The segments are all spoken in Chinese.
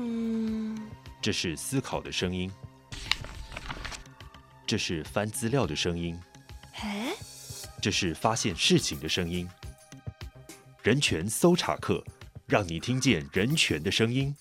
嗯，这是思考的声音，这是翻资料的声音，哎，这是发现事情的声音。人权搜查课，让你听见人权的声音。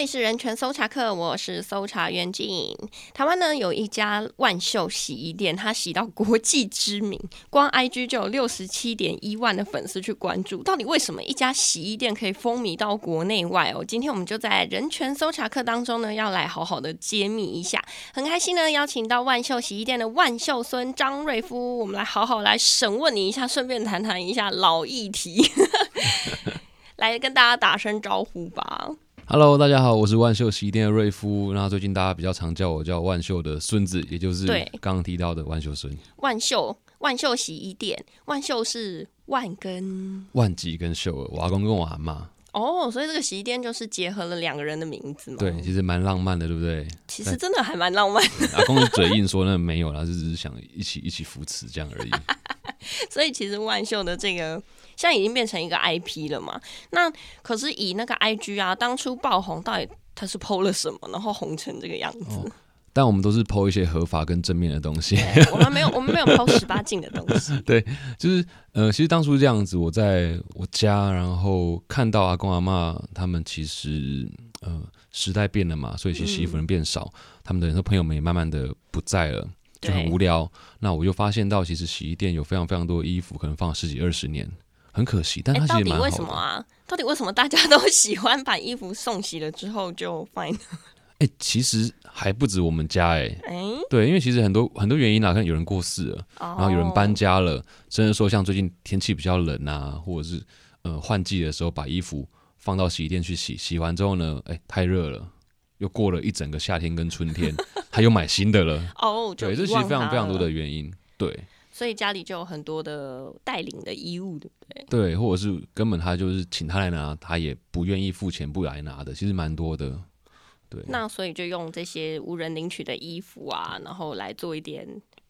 里是人权搜查课，我是搜查员景。台湾呢有一家万秀洗衣店，它洗到国际知名，光 IG 就有六十七点一万的粉丝去关注。到底为什么一家洗衣店可以风靡到国内外哦？今天我们就在人权搜查课当中呢，要来好好的揭秘一下。很开心呢，邀请到万秀洗衣店的万秀孙张瑞夫，我们来好好来审问你一下，顺便谈谈一下老议题，来跟大家打声招呼吧。Hello，大家好，我是万秀洗衣店的瑞夫。那最近大家比较常叫我叫万秀的孙子，也就是刚刚提到的万秀孙。万秀，万秀洗衣店，万秀是万跟万吉跟秀儿，我阿公跟我阿妈。哦，所以这个洗衣店就是结合了两个人的名字嘛。对，其实蛮浪漫的，对不对？其实真的还蛮浪漫的。阿公是嘴硬说那没有啦，就只是想一起一起扶持这样而已。所以其实万秀的这个。现在已经变成一个 IP 了嘛？那可是以那个 IG 啊，当初爆红到底他是 PO 了什么，然后红成这个样子？哦、但我们都是 PO 一些合法跟正面的东西。我们没有，我们没有 PO 十八禁的东西。对，就是呃，其实当初这样子，我在我家，然后看到阿公阿妈他们，其实呃时代变了嘛，所以其实洗衣服人变少，嗯、他们的很多朋友们也慢慢的不在了，就很无聊。那我就发现到，其实洗衣店有非常非常多的衣服，可能放了十几二十年。很可惜，但他其实蛮好的。欸，到底为什么啊？到底为什么大家都 喜欢把衣服送洗了之后就放？哎、欸，其实还不止我们家哎、欸。欸、对，因为其实很多很多原因啊，可能有人过世了，哦、然后有人搬家了，甚至说像最近天气比较冷啊，或者是呃换季的时候，把衣服放到洗衣店去洗，洗完之后呢，哎、欸，太热了，又过了一整个夏天跟春天，他又买新的了。哦，对，这其实非常非常多的原因，对。所以家里就有很多的带领的衣物，对不对？对，或者是根本他就是请他来拿，他也不愿意付钱不来拿的，其实蛮多的。对，那所以就用这些无人领取的衣服啊，然后来做一点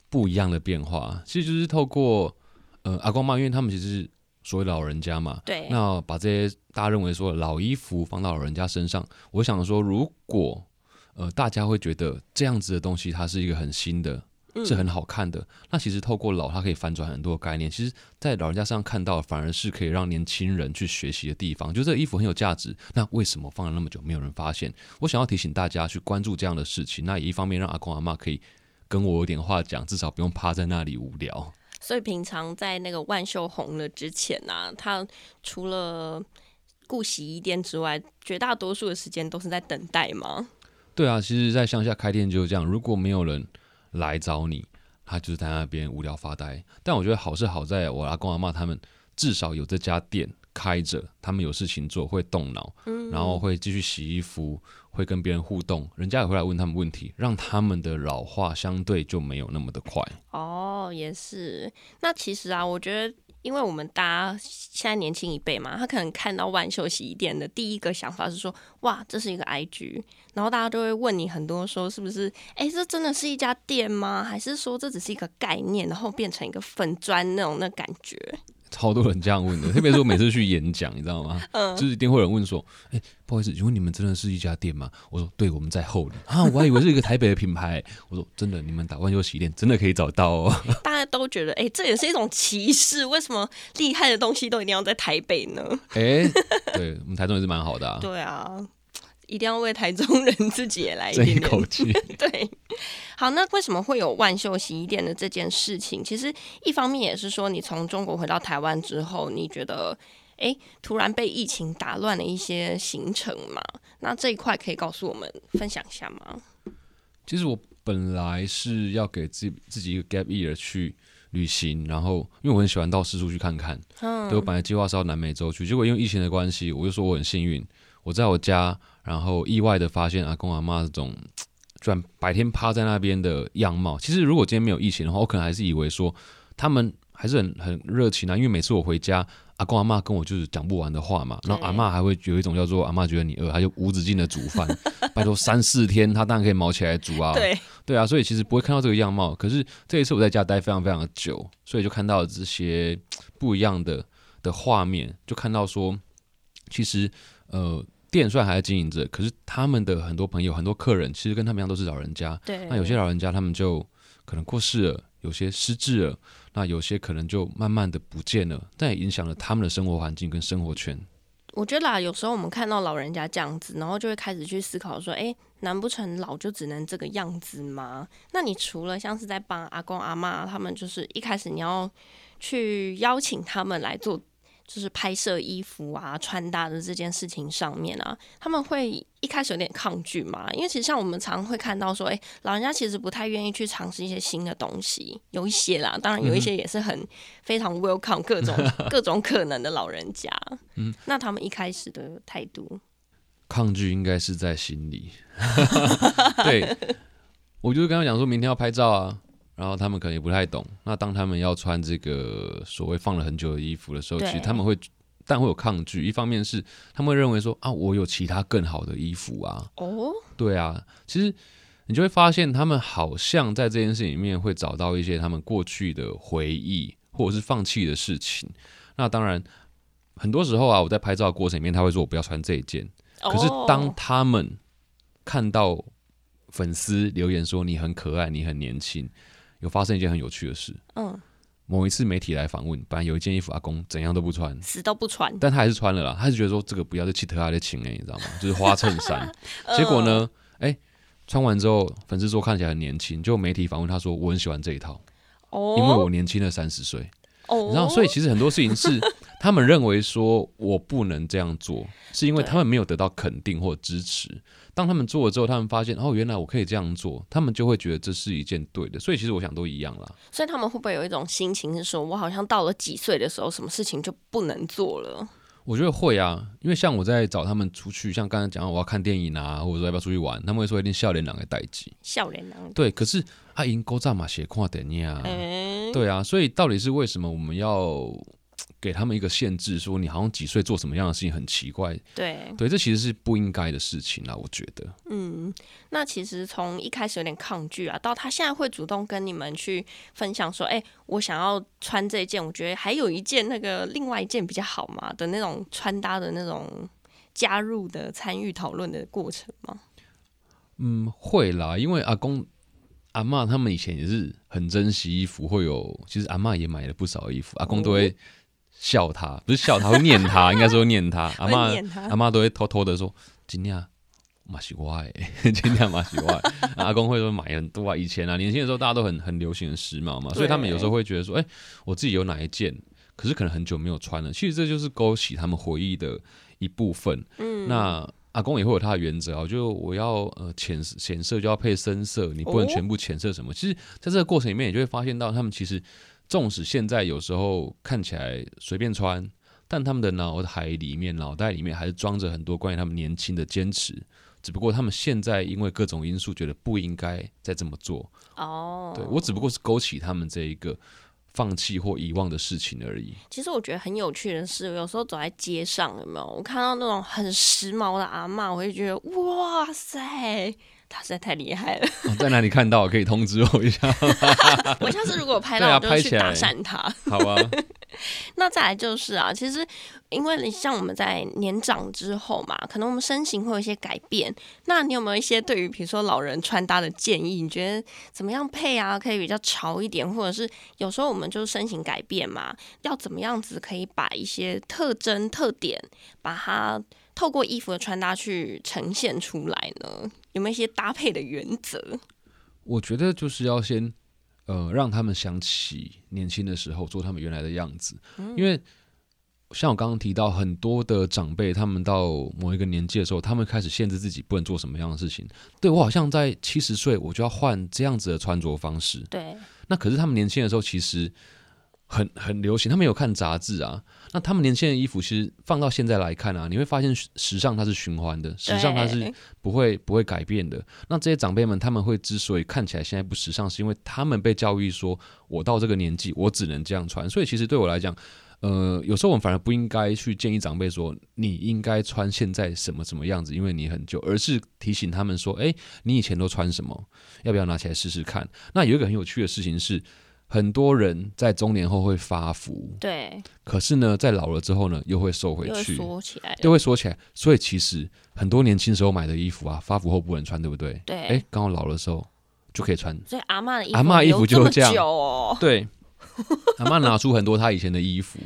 不一样的变化。其实就是透过呃阿光妈，因为他们其实是所谓老人家嘛，对。那把这些大家认为说老衣服放到老人家身上，我想说，如果呃大家会觉得这样子的东西，它是一个很新的。是很好看的。嗯、那其实透过老，它可以翻转很多概念。其实，在老人家身上看到，反而是可以让年轻人去学习的地方。就这个衣服很有价值，那为什么放了那么久没有人发现？我想要提醒大家去关注这样的事情。那也一方面让阿公阿妈可以跟我有点话讲，至少不用趴在那里无聊。所以平常在那个万秀红了之前呢、啊，他除了顾洗衣店之外，绝大多数的时间都是在等待吗？对啊，其实，在乡下开店就是这样。如果没有人。来找你，他就是在那边无聊发呆。但我觉得好是好在我阿公阿妈他们至少有这家店开着，他们有事情做，会动脑，嗯、然后会继续洗衣服，会跟别人互动，人家也会来问他们问题，让他们的老化相对就没有那么的快。哦，也是。那其实啊，我觉得。因为我们大家现在年轻一辈嘛，他可能看到万秀洗衣店的第一个想法是说，哇，这是一个 IG，然后大家都会问你很多，说是不是？哎，这真的是一家店吗？还是说这只是一个概念，然后变成一个粉砖那种那感觉？超多人这样问的，特别是我每次去演讲，你知道吗？嗯，就是一定会有人问说：“哎、欸，不好意思，请问你们真的是一家店吗？”我说：“对，我们在后里啊，我还以为是一个台北的品牌。”我说：“真的，你们打万秀洗衣店真的可以找到哦。”大家都觉得：“哎、欸，这也是一种歧视，为什么厉害的东西都一定要在台北呢？” 哎、欸，对我们台中也是蛮好的啊。对啊。一定要为台中人自己也来一口气。对，好，那为什么会有万秀洗衣店的这件事情？其实一方面也是说，你从中国回到台湾之后，你觉得，哎，突然被疫情打乱了一些行程嘛？那这一块可以告诉我们分享一下吗？其实我本来是要给自己自己一个 gap year 去旅行，然后因为我很喜欢到四处去看看，嗯，对，我本来计划是到南美洲去，结果因为疫情的关系，我就说我很幸运，我在我家。然后意外的发现阿公阿妈这种，居然白天趴在那边的样貌。其实如果今天没有疫情的话，我可能还是以为说他们还是很很热情啊。因为每次我回家，阿公阿妈跟我就是讲不完的话嘛，然后阿妈还会有一种叫做阿妈觉得你饿，他就无止境的煮饭，拜托三四天他当然可以毛起来煮啊，对对啊，所以其实不会看到这个样貌。可是这一次我在家待非常非常的久，所以就看到这些不一样的的画面，就看到说，其实呃店虽然还在经营着，可是他们的很多朋友、很多客人，其实跟他们一样都是老人家。对，那有些老人家他们就可能过世了，有些失智了。那有些可能就慢慢的不见了，但也影响了他们的生活环境跟生活圈。我觉得啦，有时候我们看到老人家这样子，然后就会开始去思考说：哎，难不成老就只能这个样子吗？那你除了像是在帮阿公阿妈，他们就是一开始你要去邀请他们来做。就是拍摄衣服啊、穿搭的这件事情上面啊，他们会一开始有点抗拒嘛，因为其实像我们常会看到说，哎、欸，老人家其实不太愿意去尝试一些新的东西，有一些啦，当然有一些也是很非常 welcome 各种 各种可能的老人家。嗯，那他们一开始的态度，抗拒应该是在心里。对，我就是跟他讲说明天要拍照啊。然后他们可能也不太懂。那当他们要穿这个所谓放了很久的衣服的时候，其实他们会，但会有抗拒。一方面是他们会认为说啊，我有其他更好的衣服啊。哦，对啊。其实你就会发现，他们好像在这件事里面会找到一些他们过去的回忆，或者是放弃的事情。那当然，很多时候啊，我在拍照的过程里面，他会说我不要穿这一件。可是当他们看到粉丝留言说你很可爱，你很年轻。有发生一件很有趣的事。嗯，某一次媒体来访问，本来有一件衣服，阿公怎样都不穿，死都不穿，但他还是穿了啦。他是觉得说这个不要再气特他的情哎，你知道吗？就是花衬衫。结果呢，哎、欸，穿完之后，粉丝说看起来很年轻。就媒体访问他说，我很喜欢这一套，哦，因为我年轻了三十岁。哦，然后，所以其实很多事情是 他们认为说我不能这样做，是因为他们没有得到肯定或支持。当他们做了之后，他们发现哦，原来我可以这样做，他们就会觉得这是一件对的。所以其实我想都一样啦。所以他们会不会有一种心情是说，我好像到了几岁的时候，什么事情就不能做了？我觉得会啊，因为像我在找他们出去，像刚才讲我要看电影啊，或者说要不要出去玩，他们会说一定笑脸郎的代志。少年郎对，可是阿英勾站嘛，写看电影啊，对啊，所以到底是为什么我们要？给他们一个限制，说你好像几岁做什么样的事情很奇怪。对对，这其实是不应该的事情啊，我觉得。嗯，那其实从一开始有点抗拒啊，到他现在会主动跟你们去分享说：“哎，我想要穿这件，我觉得还有一件那个另外一件比较好嘛的那种穿搭的那种加入的参与讨论的过程吗？”嗯，会啦，因为阿公阿嬷他们以前也是很珍惜衣服，会有其实阿嬷也买了不少衣服，阿公都会。笑他不是笑他，会念他，应该说念他。阿妈阿妈都会偷偷的说：“今天马西瓜，今天马西瓜。”阿公会说买很多啊。以前啊，年轻的时候大家都很很流行很时髦嘛，所以他们有时候会觉得说：“哎、欸，我自己有哪一件，可是可能很久没有穿了。”其实这就是勾起他们回忆的一部分。嗯，那阿公也会有他的原则啊，就我要呃浅浅色就要配深色，你不能全部浅色什么。其实在这个过程里面，你就会发现到他们其实。纵使现在有时候看起来随便穿，但他们的脑海里面、脑袋里面还是装着很多关于他们年轻的坚持。只不过他们现在因为各种因素，觉得不应该再这么做。哦，对，我只不过是勾起他们这一个放弃或遗忘的事情而已。其实我觉得很有趣的是，有时候走在街上，有没有我看到那种很时髦的阿嬷，我会觉得哇塞。他实在太厉害了、哦，在哪里看到可以通知我一下。我下次如果拍到，啊、我就去搭讪他。好啊。那再来就是啊，其实因为你像我们在年长之后嘛，可能我们身形会有一些改变。那你有没有一些对于比如说老人穿搭的建议？你觉得怎么样配啊，可以比较潮一点？或者是有时候我们就是身形改变嘛，要怎么样子可以把一些特征特点，把它透过衣服的穿搭去呈现出来呢？有没有一些搭配的原则？我觉得就是要先，呃，让他们想起年轻的时候做他们原来的样子。嗯、因为像我刚刚提到，很多的长辈，他们到某一个年纪的时候，他们开始限制自己不能做什么样的事情。对，我好像在七十岁，我就要换这样子的穿着方式。对。那可是他们年轻的时候，其实。很很流行，他们有看杂志啊。那他们年轻人的衣服，其实放到现在来看啊，你会发现时尚它是循环的，时尚它是不会不会改变的。那这些长辈们，他们会之所以看起来现在不时尚，是因为他们被教育说，我到这个年纪，我只能这样穿。所以其实对我来讲，呃，有时候我们反而不应该去建议长辈说你应该穿现在什么什么样子，因为你很旧，而是提醒他们说，哎，你以前都穿什么，要不要拿起来试试看？那有一个很有趣的事情是，很多人在中年后会发福，对，可是呢，在老了之后呢，又会瘦回去，缩起来，又会缩起来。所以其实很多年轻时候买的衣服啊，发福后不能穿，对不对？对，哎，刚好老的时候就可以穿。所以阿妈的衣服，阿妈衣服就这样，哦、对。阿妈拿出很多她以前的衣服，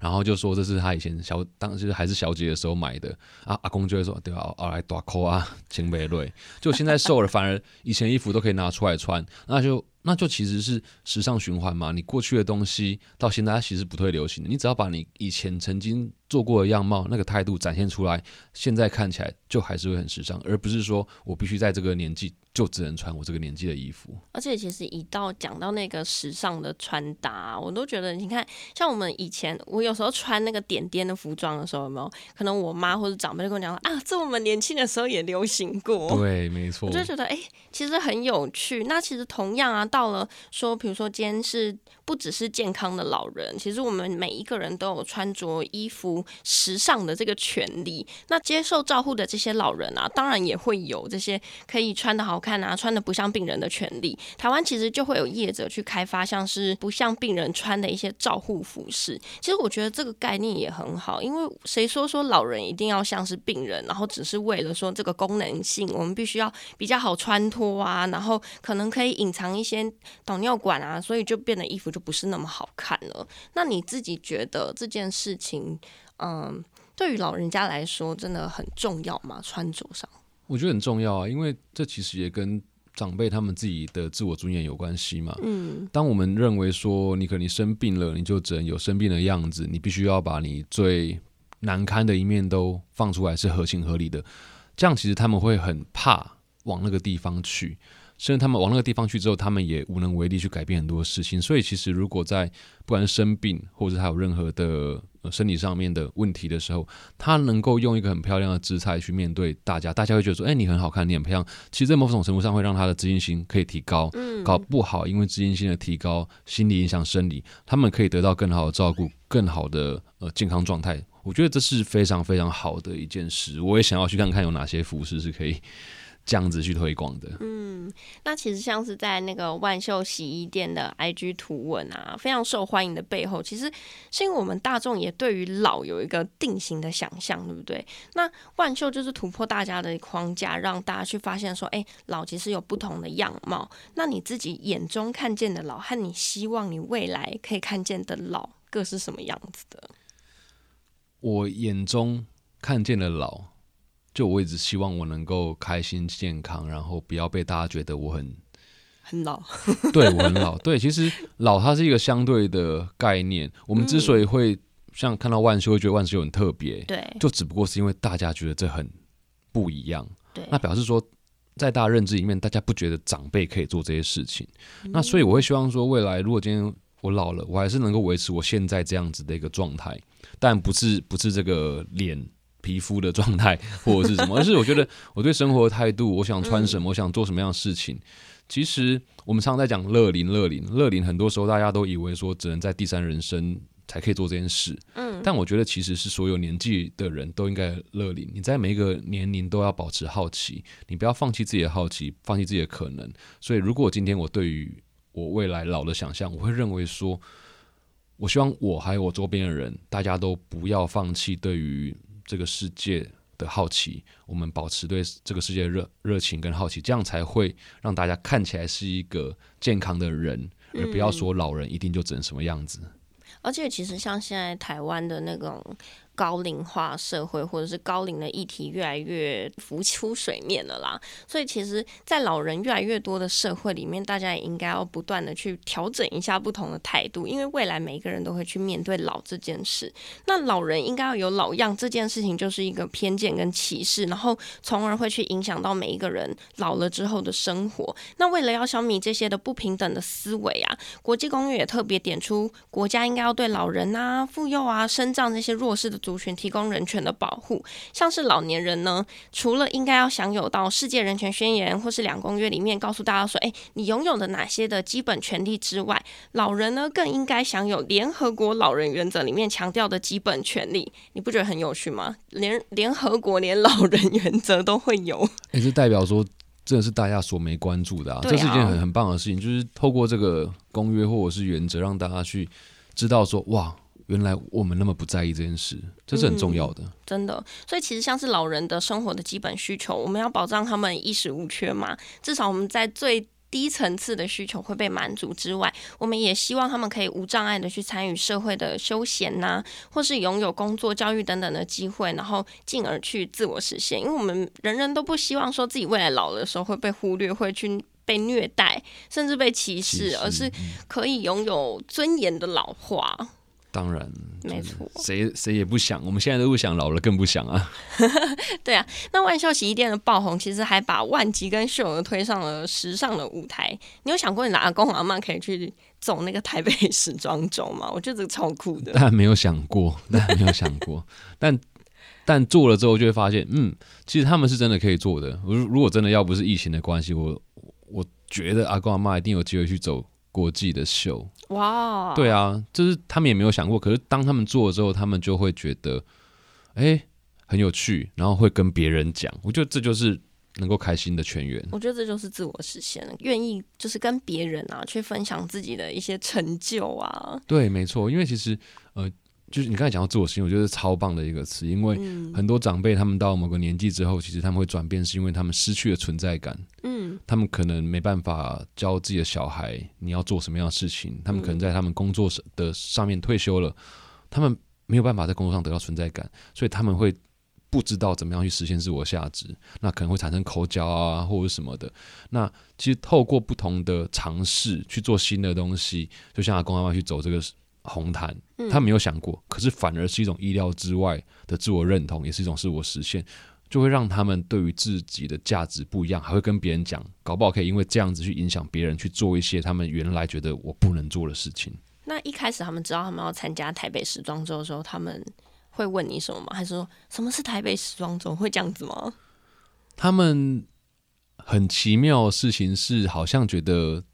然后就说这是她以前小当时还是小姐的时候买的。啊，阿公就会说对吧？啊来大扣啊，请美瑞。就现在瘦了，反而以前衣服都可以拿出来穿，那就。那就其实是时尚循环嘛，你过去的东西到现在它其实不退流行的，你只要把你以前曾经做过的样貌、那个态度展现出来，现在看起来就还是会很时尚，而不是说我必须在这个年纪就只能穿我这个年纪的衣服。而且其实一到讲到那个时尚的穿搭，我都觉得你看，像我们以前，我有时候穿那个点点的服装的时候，有没有可能我妈或者长辈就跟我讲说啊，这我们年轻的时候也流行过。对，没错。我就觉得哎、欸，其实很有趣。那其实同样啊，到了说，比如说今天是不只是健康的老人，其实我们每一个人都有穿着衣服时尚的这个权利。那接受照护的这些老人啊，当然也会有这些可以穿得好看啊，穿得不像病人的权利。台湾其实就会有业者去开发像是不像病人穿的一些照护服饰。其实我觉得这个概念也很好，因为谁说说老人一定要像是病人，然后只是为了说这个功能性，我们必须要比较好穿脱啊，然后可能可以隐藏一些。导尿管啊，所以就变得衣服就不是那么好看了。那你自己觉得这件事情，嗯，对于老人家来说真的很重要吗？穿着上，我觉得很重要啊，因为这其实也跟长辈他们自己的自我尊严有关系嘛。嗯，当我们认为说你可能生病了，你就只能有生病的样子，你必须要把你最难堪的一面都放出来，是合情合理的。这样其实他们会很怕往那个地方去。甚至他们往那个地方去之后，他们也无能为力去改变很多事情。所以，其实如果在不管是生病，或者是他有任何的生理上面的问题的时候，他能够用一个很漂亮的姿态去面对大家，大家会觉得说：“哎，你很好看，你很漂亮。”其实，在某种程度上，会让他的自信心可以提高。搞不好，因为自信心的提高，心理影响生理，他们可以得到更好的照顾，更好的呃健康状态。我觉得这是非常非常好的一件事。我也想要去看看有哪些服饰是可以。这样子去推广的，嗯，那其实像是在那个万秀洗衣店的 IG 图文啊，非常受欢迎的背后，其实是因为我们大众也对于老有一个定型的想象，对不对？那万秀就是突破大家的框架，让大家去发现说，哎，老其实有不同的样貌。那你自己眼中看见的老，和你希望你未来可以看见的老，各是什么样子的？我眼中看见的老。就我一直希望我能够开心健康，然后不要被大家觉得我很很老。对，我很老。对，其实老它是一个相对的概念。我们之所以会像看到万修，会觉得万修很特别，对，就只不过是因为大家觉得这很不一样。对，那表示说，在大家认知里面，大家不觉得长辈可以做这些事情。那所以我会希望说，未来如果今天我老了，我还是能够维持我现在这样子的一个状态，但不是不是这个脸。皮肤的状态 或者是什么，而是我觉得我对生活的态度，我想穿什么，我想做什么样的事情。其实我们常常在讲乐龄，乐龄，乐龄，很多时候大家都以为说只能在第三人生才可以做这件事。嗯，但我觉得其实是所有年纪的人都应该乐龄。你在每一个年龄都要保持好奇，你不要放弃自己的好奇，放弃自己的可能。所以，如果今天我对于我未来老的想象，我会认为说，我希望我还有我周边的人，大家都不要放弃对于。这个世界的好奇，我们保持对这个世界的热热情跟好奇，这样才会让大家看起来是一个健康的人，而不要说老人一定就整什么样子。嗯，而且，其实像现在台湾的那种。高龄化社会，或者是高龄的议题越来越浮出水面了啦。所以，其实，在老人越来越多的社会里面，大家也应该要不断的去调整一下不同的态度，因为未来每一个人都会去面对老这件事。那老人应该要有老样这件事情，就是一个偏见跟歧视，然后从而会去影响到每一个人老了之后的生活。那为了要消弭这些的不平等的思维啊，国际公约也特别点出，国家应该要对老人啊、妇幼啊、身障这些弱势的。族群提供人权的保护。像是老年人呢，除了应该要享有到世界人权宣言或是两公约里面告诉大家说，哎，你拥有的哪些的基本权利之外，老人呢更应该享有联合国老人原则里面强调的基本权利。你不觉得很有趣吗？联联合国连老人原则都会有，也是代表说。真的是大家所没关注的啊！这是一件很很棒的事情，就是透过这个公约或者是原则，让大家去知道说，哇，原来我们那么不在意这件事，这是很重要的。嗯，真的，所以其实像是老人的生活的基本需求，我们要保障他们衣食无缺嘛，至少我们在最。低层次的需求会被满足之外，我们也希望他们可以无障碍的去参与社会的休闲呐、啊，或是拥有工作、教育等等的机会，然后进而去自我实现。因为我们人人都不希望说自己未来老的时候会被忽略，会去被虐待，甚至被歧视，而是可以拥有尊严的老化。当然，没错，谁谁也不想，我们现在都不想，老了更不想啊。对啊，那万秀洗衣店的爆红，其实还把万吉跟秀儿推上了时尚的舞台。你有想过你的阿公阿妈可以去走那个台北时装周吗？我觉得这个超酷的。但没有想过，但没有想过，但但做了之后就会发现，嗯，其实他们是真的可以做的。如如果真的要不是疫情的关系，我我觉得阿公阿妈一定有机会去走国际的秀。哇，对啊，就是他们也没有想过，可是当他们做了之后，他们就会觉得，哎、欸，很有趣，然后会跟别人讲。我觉得这就是能够开心的全员。我觉得这就是自我实现，愿意就是跟别人啊去分享自己的一些成就啊。对，没错，因为其实呃。就是你刚才讲到自我实现，我觉得是超棒的一个词，因为很多长辈他们到某个年纪之后，其实他们会转变，是因为他们失去了存在感。嗯，他们可能没办法教自己的小孩你要做什么样的事情，他们可能在他们工作的上面退休了，他们没有办法在工作上得到存在感，所以他们会不知道怎么样去实现自我价值，那可能会产生口角啊或者什么的。那其实透过不同的尝试去做新的东西，就像阿公阿妈去走这个。红毯，他没有想过，可是反而是一种意料之外的自我认同，也是一种自我实现，就会让他们对于自己的价值不一样，还会跟别人讲，搞不好可以因为这样子去影响别人去做一些他们原来觉得我不能做的事情。那一开始他们知道他们要参加台北时装周的时候，他们会问你什么吗？还是说什么是台北时装周？会这样子吗？他们很奇妙的事情是，好像觉得。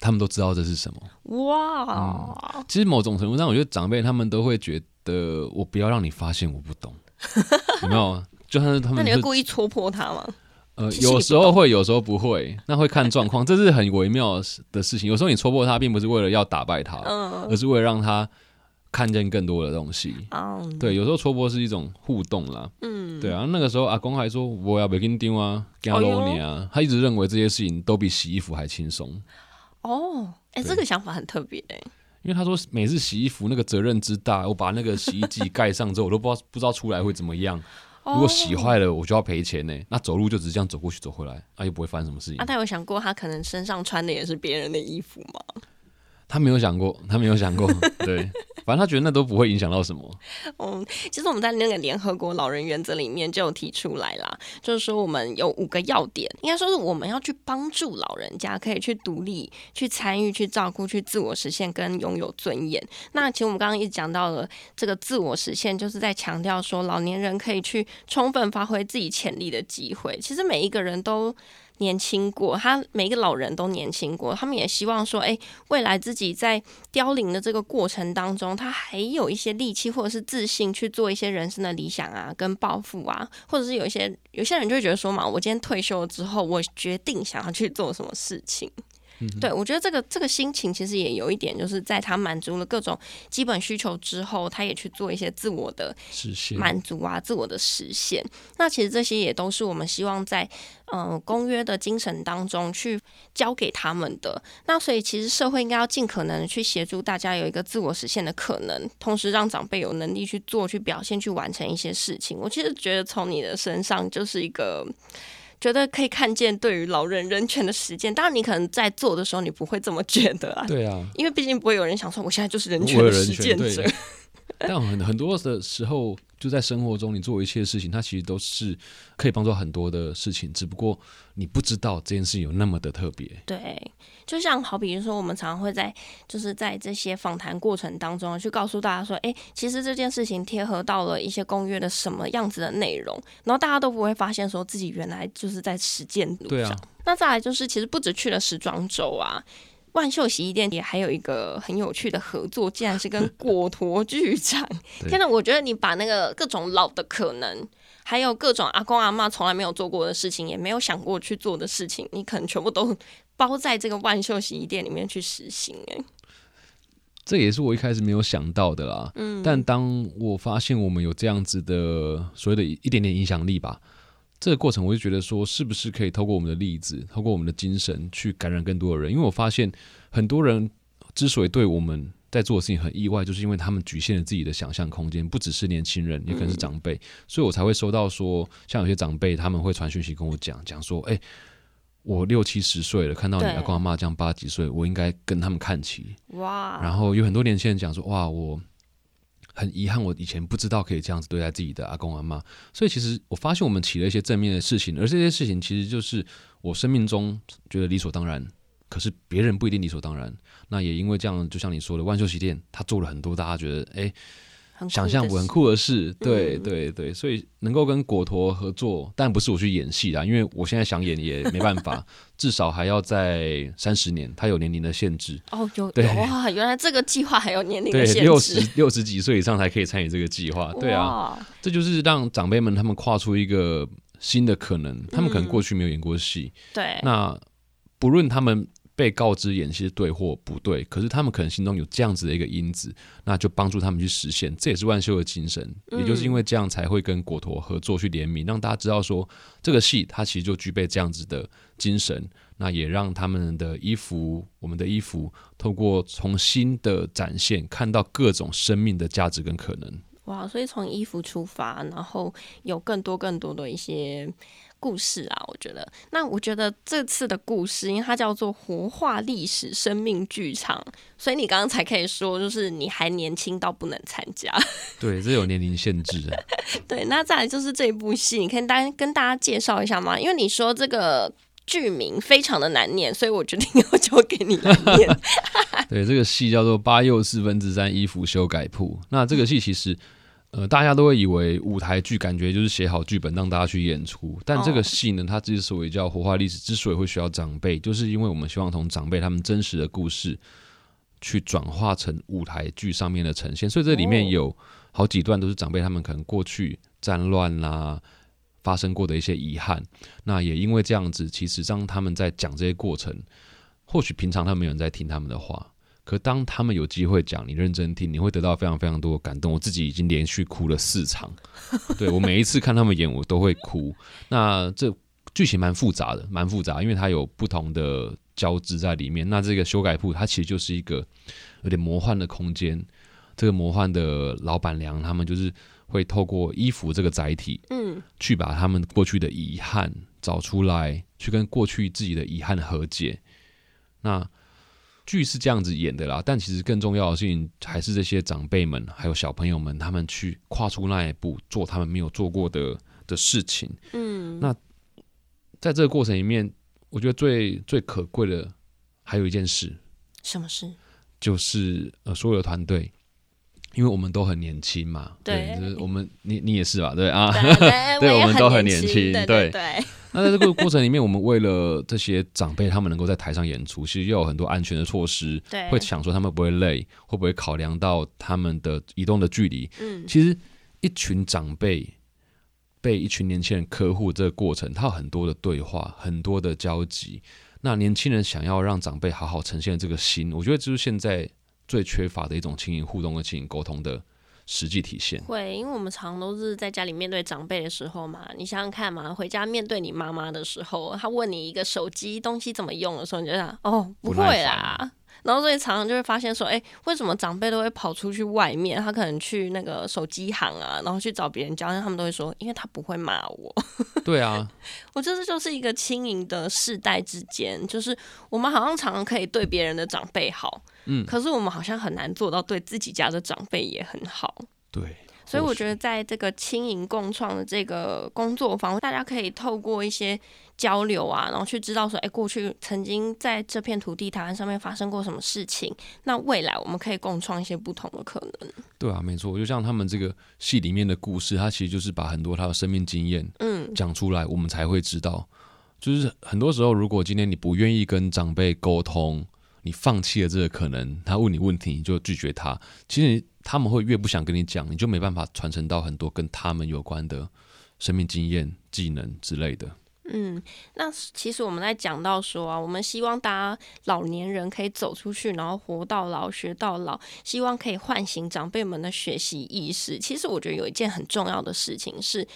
他们都知道这是什么哇、嗯！其实某种程度上，我觉得长辈他们都会觉得，我不要让你发现我不懂，有没有？就算是他们，那你会故意戳破他吗？呃，有时候会，有时候不会，那会看状况，这是很微妙的事情。有时候你戳破他，并不是为了要打败他，而是为了让他看见更多的东西。对，有时候戳破是一种互动啦。嗯，对啊。那个时候阿公还说：“我要不要给你丢啊，给你啊。”他一直认为这些事情都比洗衣服还轻松。哦，哎，这个想法很特别哎。因为他说每次洗衣服那个责任之大，我把那个洗衣机盖上之后，我都不知道不知道出来会怎么样。如果洗坏了，我就要赔钱呢。那走路就只是这样走过去走回来，啊，又不会发生什么事情。啊，他有想过他可能身上穿的也是别人的衣服吗？他没有想过，他没有想过，对。反正他觉得那都不会影响到什么。嗯，其实我们在那个联合国老人原则里面就有提出来啦，就是说我们有五个要点，应该说是我们要去帮助老人家可以去独立、去参与、去照顾、去自我实现跟拥有尊严。那其实我们刚刚一直讲到了这个自我实现，就是在强调说老年人可以去充分发挥自己潜力的机会。其实每一个人都。年轻过，他每个老人都年轻过，他们也希望说，哎，未来自己在凋零的这个过程当中，他还有一些力气或者是自信去做一些人生的理想啊，跟抱负啊，或者是有一些有些人就会觉得说嘛，我今天退休了之后，我决定想要去做什么事情。对，我觉得这个这个心情其实也有一点，就是在他满足了各种基本需求之后，他也去做一些自我的实现、满足啊，自我的实现。那其实这些也都是我们希望在嗯、呃、公约的精神当中去教给他们的。那所以其实社会应该要尽可能去协助大家有一个自我实现的可能，同时让长辈有能力去做、去表现、去完成一些事情。我其实觉得从你的身上就是一个。觉得可以看见对于老人人权的实践，当然你可能在做的时候你不会这么觉得啊。对啊，因为毕竟不会有人想说我现在就是人权的实践者。但很很多的时候，就在生活中，你做一切事情，它其实都是可以帮助很多的事情，只不过你不知道这件事情有那么的特别。对，就像好比如说，我们常常会在就是在这些访谈过程当中去告诉大家说，哎，其实这件事情贴合到了一些公约的什么样子的内容，然后大家都不会发现说自己原来就是在实践路上。对啊。那再来就是，其实不止去了时装周啊。万秀洗衣店也还有一个很有趣的合作，竟然是跟果陀剧场。天哪，我觉得你把那个各种老的可能，还有各种阿公阿妈从来没有做过的事情，也没有想过去做的事情，你可能全部都包在这个万秀洗衣店里面去实行。哎，这也是我一开始没有想到的啦。嗯，但当我发现我们有这样子的所谓的一点点影响力吧。这个过程，我就觉得说，是不是可以透过我们的例子，透过我们的精神，去感染更多的人？因为我发现，很多人之所以对我们在做的事情很意外，就是因为他们局限了自己的想象空间，不只是年轻人，也可能是长辈。所以我才会收到说，像有些长辈他们会传讯息跟我讲，讲说，哎，我六七十岁了，看到你阿公阿妈这样八几岁，我应该跟他们看齐。哇！然后有很多年轻人讲说，哇，我。很遗憾，我以前不知道可以这样子对待自己的阿公阿妈，所以其实我发现我们起了一些正面的事情，而这些事情其实就是我生命中觉得理所当然，可是别人不一定理所当然。那也因为这样，就像你说的，万秀西店他做了很多大家觉得哎。想象不很酷的事，对对对，所以能够跟果陀合作，但不是我去演戏啦，因为我现在想演也没办法，至少还要在三十年，他有年龄的限制。哦，有对哇，原来这个计划还有年龄的限制，六十六十几岁以上才可以参与这个计划。对啊，这就是让长辈们他们跨出一个新的可能，他们可能过去没有演过戏，对，那不论他们。被告知演戏对或不对，可是他们可能心中有这样子的一个因子，那就帮助他们去实现。这也是万秀的精神，也就是因为这样才会跟果陀合作去联名，让大家知道说这个戏它其实就具备这样子的精神。那也让他们的衣服，我们的衣服，透过重新的展现，看到各种生命的价值跟可能。哇！所以从衣服出发，然后有更多更多的一些。故事啊，我觉得，那我觉得这次的故事，因为它叫做活化历史生命剧场，所以你刚刚才可以说，就是你还年轻到不能参加。对，这有年龄限制的。对，那再来就是这一部戏，你可以单跟大家介绍一下吗？因为你说这个剧名非常的难念，所以我决定要交给你来念。对，这个戏叫做《八又四分之三衣服修改铺》。那这个戏其实。呃，大家都会以为舞台剧感觉就是写好剧本让大家去演出，但这个戏呢，它之所以叫活化历史，之所以会需要长辈，就是因为我们希望从长辈他们真实的故事去转化成舞台剧上面的呈现，所以这里面有好几段都是长辈他们可能过去战乱啦发生过的一些遗憾，那也因为这样子，其实让他们在讲这些过程，或许平常他们没有人在听他们的话。可当他们有机会讲，你认真听，你会得到非常非常多的感动。我自己已经连续哭了四场，对，我每一次看他们演，我都会哭。那这剧情蛮复杂的，蛮复杂，因为它有不同的交织在里面。那这个修改铺，它其实就是一个有点魔幻的空间。这个魔幻的老板娘，他们就是会透过衣服这个载体，嗯，去把他们过去的遗憾找出来，去跟过去自己的遗憾和解。那剧是这样子演的啦，但其实更重要的事情还是这些长辈们还有小朋友们，他们去跨出那一步，做他们没有做过的的事情。嗯，那在这个过程里面，我觉得最最可贵的还有一件事，什么事？就是呃，所有的团队，因为我们都很年轻嘛，对，对，就是我们你你也是吧？对啊，对，对，我们都很年轻，对对，对，对。那在这个过程里面，我们为了这些长辈他们能够在台上演出，其实又有很多安全的措施，对，会想说他们不会累，会不会考量到他们的移动的距离？嗯，其实一群长辈被一群年轻人呵护这个过程，他有很多的对话，很多的交集。那年轻人想要让长辈好好呈现这个心，我觉得就是现在最缺乏的一种亲情互动和亲情沟通的。实际体现会，因为我们常常都是在家里面对长辈的时候嘛，你想想看嘛，回家面对你妈妈的时候，她问你一个手机东西怎么用的时候，你就想哦，不会啦，然后所以常常就会发现说，哎、欸，为什么长辈都会跑出去外面？他可能去那个手机行啊，然后去找别人教，他们都会说，因为他不会骂我。对啊，我觉得这就是一个轻盈的世代之间，就是我们好像常常可以对别人的长辈好，嗯，可是我们好像很难做到对自己家的长辈也很好。对。所以我觉得，在这个轻盈共创的这个工作坊，大家可以透过一些交流啊，然后去知道说，哎，过去曾经在这片土地台湾上面发生过什么事情，那未来我们可以共创一些不同的可能。对啊，没错，就像他们这个戏里面的故事，他其实就是把很多他的生命经验，嗯，讲出来，我们才会知道，就是很多时候，如果今天你不愿意跟长辈沟通，你放弃了这个可能，他问你问题，你就拒绝他，其实。他们会越不想跟你讲，你就没办法传承到很多跟他们有关的生命经验、技能之类的。嗯，那其实我们在讲到说啊，我们希望大家老年人可以走出去，然后活到老学到老，希望可以唤醒长辈们的学习意识。其实我觉得有一件很重要的事情是。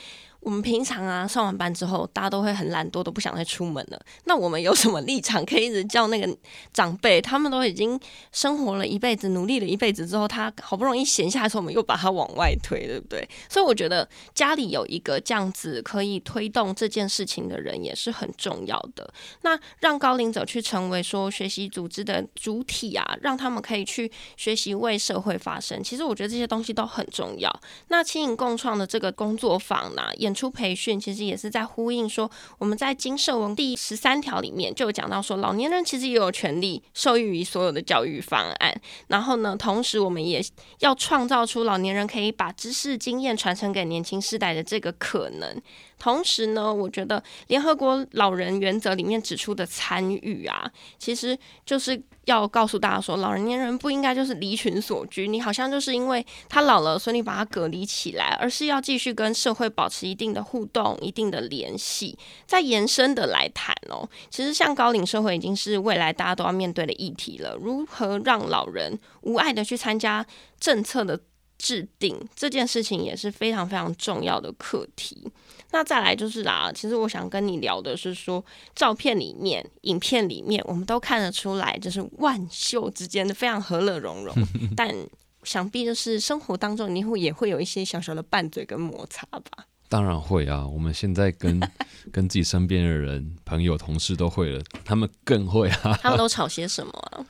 我们平常啊，上完班之后，大家都会很懒惰，都不想再出门了。那我们有什么立场可以一直叫那个长辈？他们都已经生活了一辈子，努力了一辈子之后，他好不容易闲下来的时候，我们又把他往外推，对不对？所以我觉得家里有一个这样子可以推动这件事情的人也是很重要的。那让高龄者去成为说学习组织的主体啊，让他们可以去学习为社会发声。其实我觉得这些东西都很重要。那青银共创的这个工作坊呢、啊，出培训其实也是在呼应说，我们在经社文第十三条里面就讲到说，老年人其实也有权利受益于所有的教育方案。然后呢，同时我们也要创造出老年人可以把知识经验传承给年轻世代的这个可能。同时呢，我觉得联合国老人原则里面指出的参与啊，其实就是要告诉大家说，老年人不应该就是离群所居，你好像就是因为他老了，所以你把他隔离起来，而是要继续跟社会保持一定的互动、一定的联系。再延伸的来谈哦，其实像高龄社会已经是未来大家都要面对的议题了，如何让老人无碍的去参加政策的制定，这件事情也是非常非常重要的课题。那再来就是啦，其实我想跟你聊的是说，照片里面、影片里面，我们都看得出来，就是万秀之间的非常和乐融融。但想必就是生活当中，你会也会有一些小小的拌嘴跟摩擦吧？当然会啊！我们现在跟 跟自己身边的人、朋友、同事都会了，他们更会啊！他们都 吵些什么啊？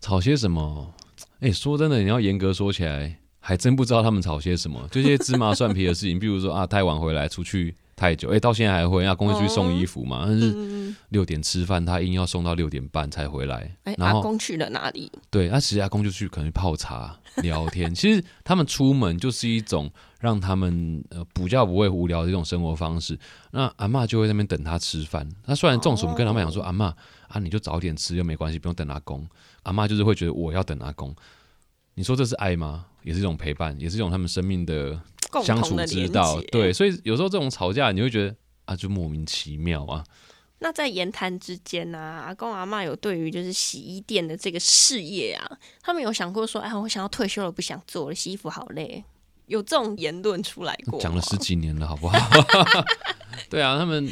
吵些什么？哎、欸，说真的，你要严格说起来。还真不知道他们吵些什么，就这些芝麻蒜皮的事情，比如说啊，太晚回来，出去太久，哎、欸，到现在还回，要公司去送衣服嘛，但是六点吃饭，他硬要送到六点半才回来。哎、欸，然后阿公去了哪里？对，那其实阿公就去可能去泡茶聊天。其实他们出门就是一种让他们呃比较不会无聊的一种生活方式。那阿嬷就会在那边等他吃饭。那虽然中暑，我们跟他们讲说，阿嬷啊，你就早点吃又没关系，不用等阿公。阿嬷就是会觉得我要等阿公。你说这是爱吗？也是一种陪伴，也是一种他们生命的相处之道。对，所以有时候这种吵架，你会觉得啊，就莫名其妙啊。那在言谈之间呢、啊，阿公阿妈有对于就是洗衣店的这个事业啊，他们有想过说，哎，我想要退休了，不想做了，洗衣服好累，有这种言论出来过？讲了十几年了，好不好？对啊，他们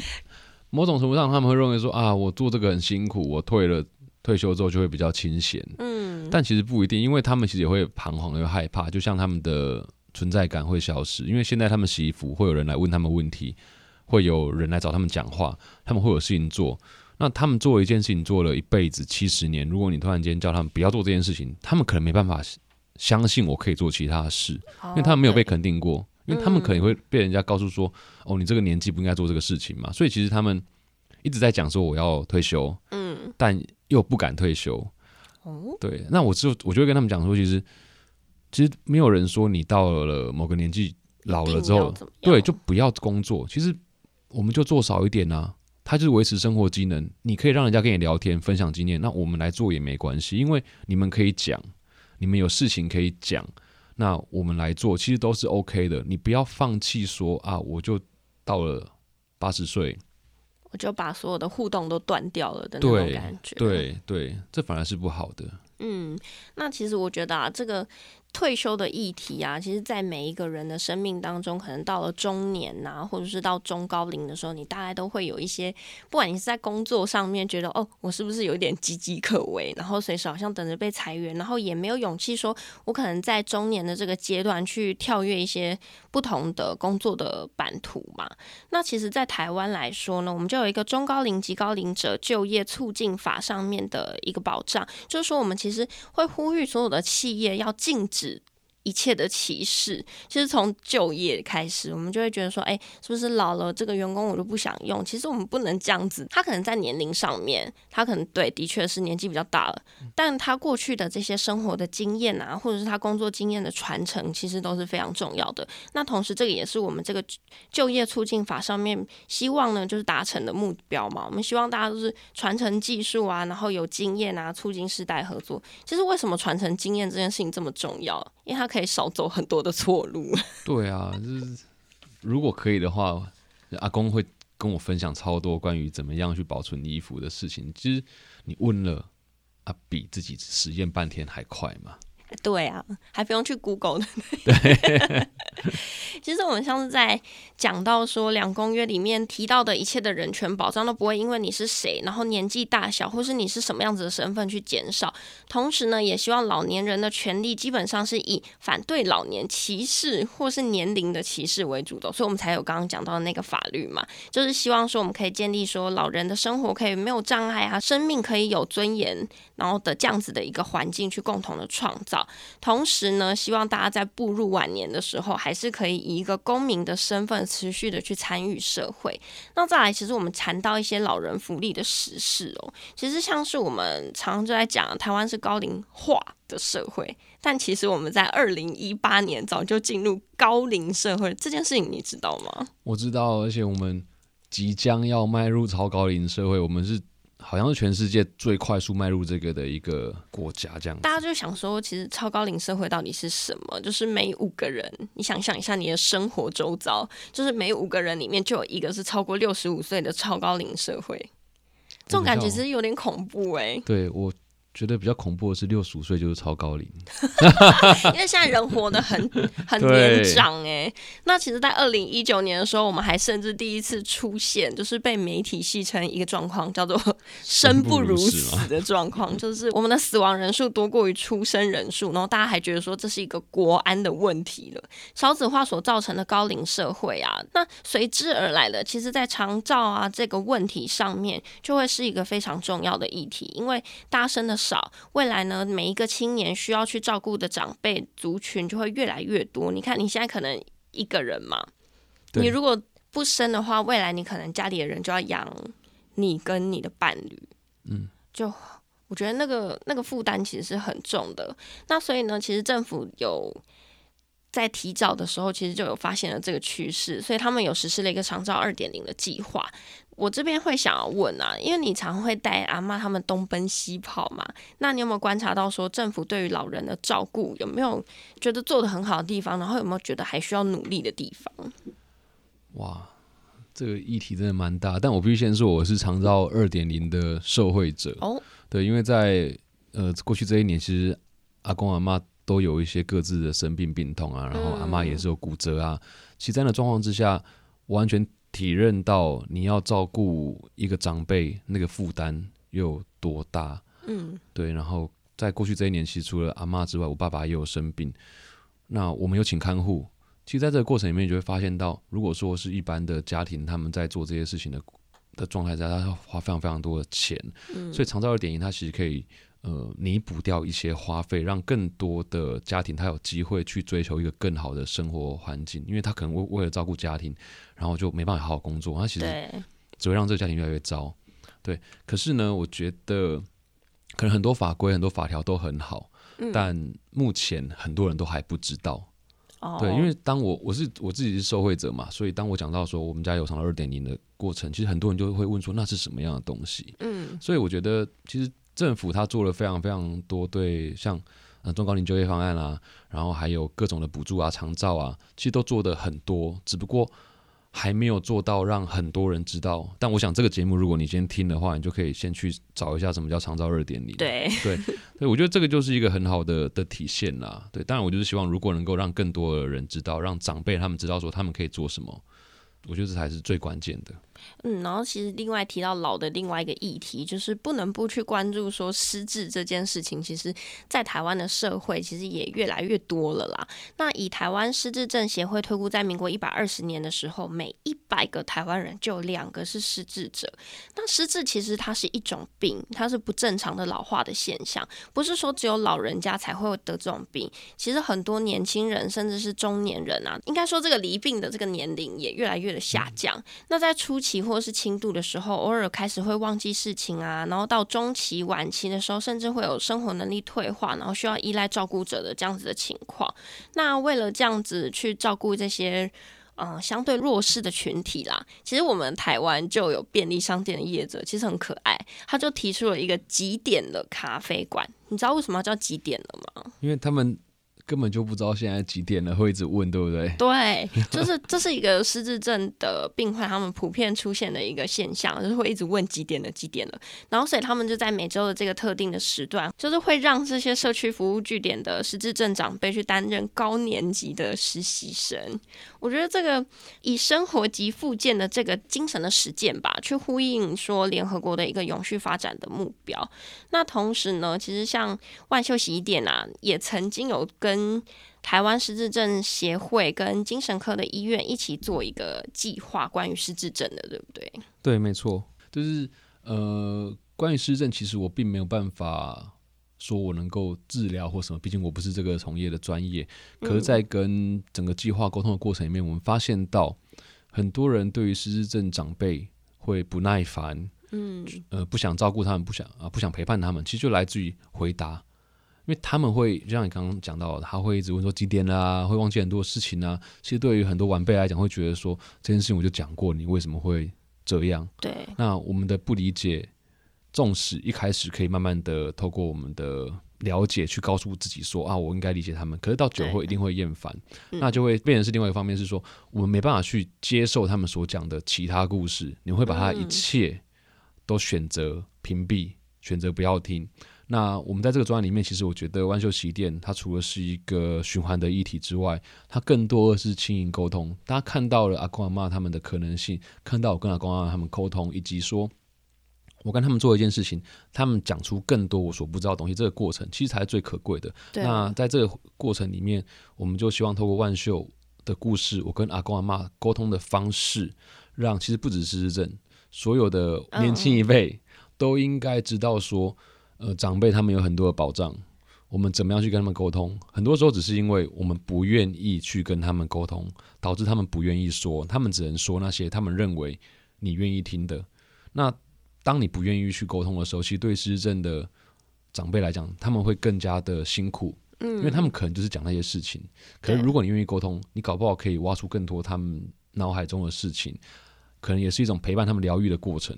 某种程度上他们会认为说啊，我做这个很辛苦，我退了。退休之后就会比较清闲，嗯，但其实不一定，因为他们其实也会彷徨，又害怕，就像他们的存在感会消失，因为现在他们洗衣服会有人来问他们问题，会有人来找他们讲话，他们会有事情做。那他们做一件事情做了一辈子七十年，如果你突然间叫他们不要做这件事情，他们可能没办法相信我可以做其他的事，因为他们没有被肯定过，因为他们可能会被人家告诉说，哦，你这个年纪不应该做这个事情嘛，所以其实他们一直在讲说我要退休，嗯，但。又不敢退休，哦，对，那我就我就会跟他们讲说，其实其实没有人说你到了某个年纪老了之后，对，就不要工作。其实我们就做少一点啊，他就是维持生活机能。你可以让人家跟你聊天，分享经验，那我们来做也没关系，因为你们可以讲，你们有事情可以讲，那我们来做，其实都是 OK 的。你不要放弃说啊，我就到了八十岁。我就把所有的互动都断掉了的那种感觉，对对，对，这反而是不好的。嗯，那其实我觉得啊，这个退休的议题啊，其实，在每一个人的生命当中，可能到了中年呐、或者是到中高龄的时候，你大概都会有一些，不管你是在工作上面觉得哦，我是不是有点岌岌可危，然后随时好像等着被裁员，然后也没有勇气说，我可能在中年的这个阶段去跳跃一些不同的工作的版图嘛。那其实，在台湾来说呢，我们就有一个中高龄及高龄者就业促进法上面的一个保障，就是说，我们其实会呼吁所有的企业要禁止。制一切的歧视，其实从就业开始，我们就会觉得说，哎，是不是老了这个员工我就不想用？其实我们不能这样子。他可能在年龄上面，他可能对，的确是年纪比较大了，但他过去的这些生活的经验啊，或者是他工作经验的传承，其实都是非常重要的。那同时，这个也是我们这个就业促进法上面希望呢，就是达成的目标嘛。我们希望大家都是传承技术啊，然后有经验啊，促进世代合作。其实为什么传承经验这件事情这么重要？因为他可以少走很多的错路。对啊，就是如果可以的话，阿公会跟我分享超多关于怎么样去保存衣服的事情。其实你问了，啊，比自己实验半天还快嘛。对啊，还不用去 Google 的。对。其实我们上次在讲到说，两公约里面提到的一切的人权保障都不会因为你是谁，然后年纪大小，或是你是什么样子的身份去减少。同时呢，也希望老年人的权利基本上是以反对老年歧视或是年龄的歧视为主的，所以我们才有刚刚讲到的那个法律嘛，就是希望说我们可以建立说老人的生活可以没有障碍啊，生命可以有尊严，然后的这样子的一个环境去共同的创造。同时呢，希望大家在步入晚年的时候，还是可以以一个公民的身份持续的去参与社会。那再来，其实我们谈到一些老人福利的实事哦，其实像是我们常常就在讲，台湾是高龄化的社会，但其实我们在二零一八年早就进入高龄社会，这件事情你知道吗？我知道，而且我们即将要迈入超高龄社会，我们是。好像是全世界最快速迈入这个的一个国家，这样。大家就想说，其实超高龄社会到底是什么？就是每五个人，你想象一下，你的生活周遭，就是每五个人里面就有一个是超过六十五岁的超高龄社会。这种感觉其实有点恐怖哎、欸。对我。觉得比较恐怖的是六十五岁就是超高龄，因为现在人活得很 很年长哎。那其实，在二零一九年的时候，我们还甚至第一次出现，就是被媒体戏称一个状况，叫做 “生不如死”的状况，就是我们的死亡人数多过于出生人数，然后大家还觉得说这是一个国安的问题了。少子化所造成的高龄社会啊，那随之而来的，其实在长照啊这个问题上面，就会是一个非常重要的议题，因为大家生的。少，未来呢，每一个青年需要去照顾的长辈族群就会越来越多。你看，你现在可能一个人嘛，你如果不生的话，未来你可能家里的人就要养你跟你的伴侣。嗯，就我觉得那个那个负担其实是很重的。那所以呢，其实政府有在提早的时候，其实就有发现了这个趋势，所以他们有实施了一个长照二点零的计划。我这边会想要问啊，因为你常会带阿妈他们东奔西跑嘛，那你有没有观察到说政府对于老人的照顾有没有觉得做的很好的地方，然后有没有觉得还需要努力的地方？哇，这个议题真的蛮大，但我必须先说我是长照二点零的受惠者哦。对，因为在呃过去这一年，其实阿公阿嬷都有一些各自的生病病痛啊，然后阿妈也是有骨折啊，其实在的状况之下，完全。体认到你要照顾一个长辈，那个负担有多大？嗯，对。然后在过去这一年，其实除了阿妈之外，我爸爸也有生病。那我们有请看护。其实，在这个过程里面，你就会发现到，如果说是一般的家庭，他们在做这些事情的的状态下，他要花非常非常多的钱。嗯，所以长照二点零，它其实可以。呃，弥补掉一些花费，让更多的家庭他有机会去追求一个更好的生活环境，因为他可能为为了照顾家庭，然后就没办法好好工作，他其实只会让这个家庭越来越糟。对，可是呢，我觉得可能很多法规、很多法条都很好，嗯，但目前很多人都还不知道。哦，对，因为当我我是我自己是受惠者嘛，所以当我讲到说我们家有长照二点零的过程，其实很多人就会问说那是什么样的东西？嗯，所以我觉得其实。政府他做了非常非常多，对像呃中高龄就业方案啊，然后还有各种的补助啊、长照啊，其实都做的很多。只不过还没有做到让很多人知道，但我想这个节目，如果你先听的话，你就可以先去找一下什么叫长照热点里。对对 对，我觉得这个就是一个很好的的体现啦。对，当然我就是希望，如果能够让更多的人知道，让长辈他们知道说他们可以做什么，我觉得这才是最关键的。嗯，然后其实另外提到老的另外一个议题，就是不能不去关注说失智这件事情。其实，在台湾的社会，其实也越来越多了啦。那以台湾失智症协会推估，在民国一百二十年的时候，每一百个台湾人就有两个是失智者。那失智其实它是一种病，它是不正常的老化的现象，不是说只有老人家才会得这种病。其实很多年轻人，甚至是中年人啊，应该说这个罹病的这个年龄也越来越的下降。那在初期。或者是轻度的时候，偶尔开始会忘记事情啊，然后到中期、晚期的时候，甚至会有生活能力退化，然后需要依赖照顾者的这样子的情况。那为了这样子去照顾这些嗯、相对弱势的群体啦，其实我们台湾就有便利商店的业者，其实很可爱，他就提出了一个几点的咖啡馆。你知道为什么要叫几点了吗？因为他们。根本就不知道现在几点了，会一直问，对不对？对，就是 这是一个失智症的病患，他们普遍出现的一个现象，就是会一直问几点了，几点了。然后，所以他们就在每周的这个特定的时段，就是会让这些社区服务据点的失智症长辈去担任高年级的实习生。我觉得这个以生活及复健的这个精神的实践吧，去呼应说联合国的一个永续发展的目标。那同时呢，其实像万秀洗衣店啊，也曾经有跟跟台湾失智症协会跟精神科的医院一起做一个计划，关于失智症的，对不对？对，没错，就是呃，关于失智症，其实我并没有办法说我能够治疗或什么，毕竟我不是这个从业的专业。可是，在跟整个计划沟通的过程里面，我们发现到很多人对于失智症长辈会不耐烦，嗯，呃，不想照顾他们，不想啊，不想陪伴他们，其实就来自于回答。因为他们会，就像你刚刚讲到，他会一直问说几点啦，会忘记很多事情啊。其实对于很多晚辈来讲，会觉得说这件事情我就讲过，你为什么会这样？对。那我们的不理解，纵使一开始可以慢慢的透过我们的了解去告诉自己说啊，我应该理解他们。可是到久后一定会厌烦，那就会变成是另外一个方面，是说我们没办法去接受他们所讲的其他故事，你会把他一切都选择屏蔽，选择不要听。那我们在这个专案里面，其实我觉得万秀洗衣店它除了是一个循环的议题之外，它更多的是经营沟通。大家看到了阿公阿妈他们的可能性，看到我跟阿公阿妈他们沟通，以及说我跟他们做一件事情，他们讲出更多我所不知道的东西，这个过程其实才是最可贵的。那在这个过程里面，我们就希望透过万秀的故事，我跟阿公阿妈沟通的方式，让其实不只是失智症，所有的年轻一辈都应该知道说。呃，长辈他们有很多的保障，我们怎么样去跟他们沟通？很多时候只是因为我们不愿意去跟他们沟通，导致他们不愿意说，他们只能说那些他们认为你愿意听的。那当你不愿意去沟通的时候，其实对失智症的长辈来讲，他们会更加的辛苦，嗯，因为他们可能就是讲那些事情。可是如果你愿意沟通，你搞不好可以挖出更多他们脑海中的事情，可能也是一种陪伴他们疗愈的过程。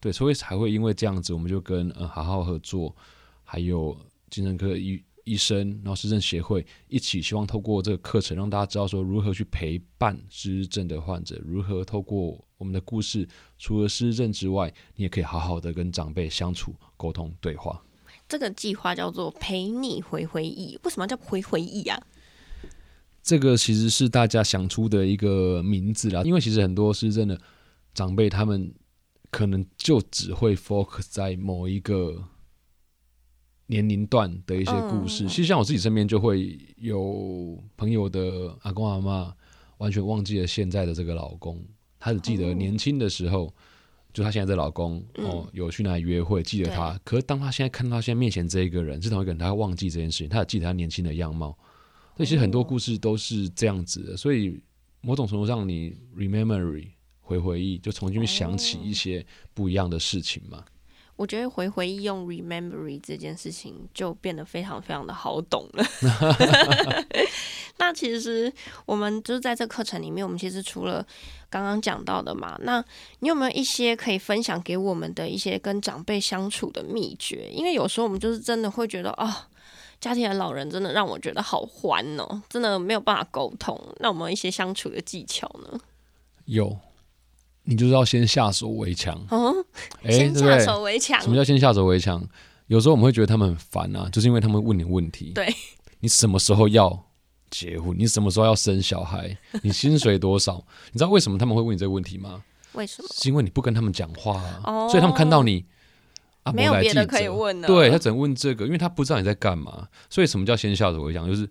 对，所以才会因为这样子，我们就跟呃好好合作，还有精神科医医生，然后失政协会一起，希望透过这个课程，让大家知道说如何去陪伴失智症的患者，如何透过我们的故事，除了失智症之外，你也可以好好的跟长辈相处、沟通、对话。这个计划叫做“陪你回回忆”，为什么叫回回忆啊？这个其实是大家想出的一个名字啦，因为其实很多失智症的长辈他们。可能就只会 focus 在某一个年龄段的一些故事。其实像我自己身边就会有朋友的阿公阿妈，完全忘记了现在的这个老公，他只记得年轻的时候，就他现在的老公哦，有去哪里约会，记得他。可是当他现在看到他现在面前这一个人是同一个人，他会忘记这件事情，他只记得他年轻的样貌。所以其实很多故事都是这样子的。所以某种程度上，你 rememory。回回忆，就重新想起一些不一样的事情嘛。我觉得回回忆用 remembering 这件事情就变得非常非常的好懂了。那其实我们就是在这课程里面，我们其实除了刚刚讲到的嘛，那你有没有一些可以分享给我们的一些跟长辈相处的秘诀？因为有时候我们就是真的会觉得，哦，家庭的老人真的让我觉得好欢哦，真的没有办法沟通。那我们一些相处的技巧呢？有，你就是要先下手为强。哦，哎，先下手为强。什么叫先下手为强？有时候我们会觉得他们很烦啊，就是因为他们问你问题。对，你什么时候要结婚？你什么时候要生小孩？你薪水多少？你知道为什么他们会问你这个问题吗？为什么？是因为你不跟他们讲话啊，哦所以他们看到你啊，没有别的可以问了。对，他只能问这个，因为他不知道你在干嘛。所以什么叫先下手为强？就是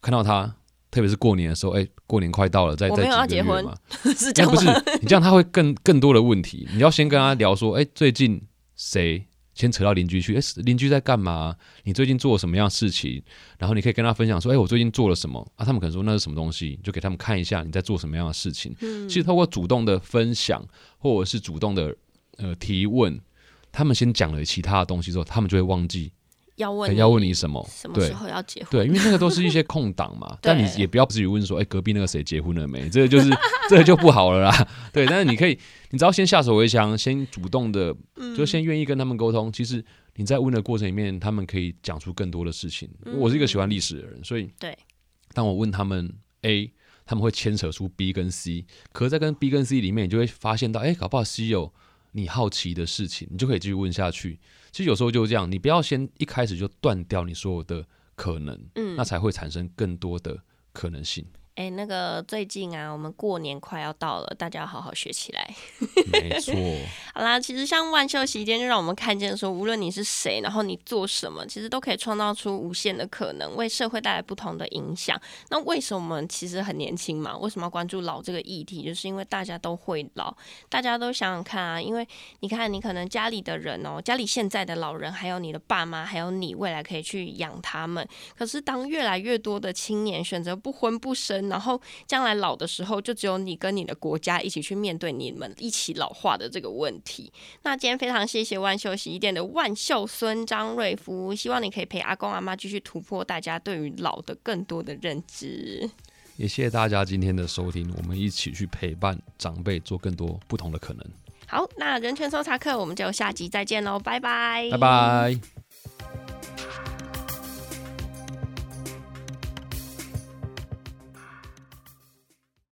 看到他，特别是过年的时候，哎，过年快到了，再再我没有要结婚几个月嘛，是这样不是？你这样他会更更多的问题。你要先跟他聊说，哎，最近谁？先扯到邻居去，哎，邻居在干嘛？你最近做了什么样的事情？然后你可以跟他分享说，哎，我最近做了什么啊？他们可能说那是什么东西，就给他们看一下你在做什么样的事情。嗯，其实透过主动的分享，或者是主动的呃提问，他们先讲了其他的东西之后，他们就会忘记要问要问你什么，什么时候要结婚？对，因为那个都是一些空档嘛。但你也不要至于问说，哎，隔壁那个谁结婚了没？这个就是这个就不好了啦。对，但是你可以，你只要先下手为强，先主动的，就先愿意跟他们沟通。嗯、其实你在问的过程里面，他们可以讲出更多的事情。嗯、我是一个喜欢历史的人，所以对，当我问他们 A，他们会牵扯出 B 跟 C，可是在跟 B 跟 C 里面，你就会发现到，哎，搞不好 C 有你好奇的事情，你就可以继续问下去。其实有时候就是这样，你不要先一开始就断掉你所有的可能，嗯，那才会产生更多的可能性。哎、欸，那个最近啊，我们过年快要到了，大家要好好学起来。没错。好啦，其实像万秀席间，就让我们看见说，无论你是谁，然后你做什么，其实都可以创造出无限的可能，为社会带来不同的影响。那为什么我们其实很年轻嘛？为什么要关注老这个议题？就是因为大家都会老，大家都想想看啊，因为你看，你可能家里的人哦，家里现在的老人，还有你的爸妈，还有你未来可以去养他们。可是当越来越多的青年选择不婚不生，然后将来老的时候，就只有你跟你的国家一起去面对你们一起老化的这个问题。那今天非常谢谢万秀洗衣店的万秀孙张瑞夫，希望你可以陪阿公阿妈继续突破大家对于老的更多的认知。也谢谢大家今天的收听，我们一起去陪伴长辈，做更多不同的可能。好，那人权搜查课我们就下集再见喽，拜拜，拜拜。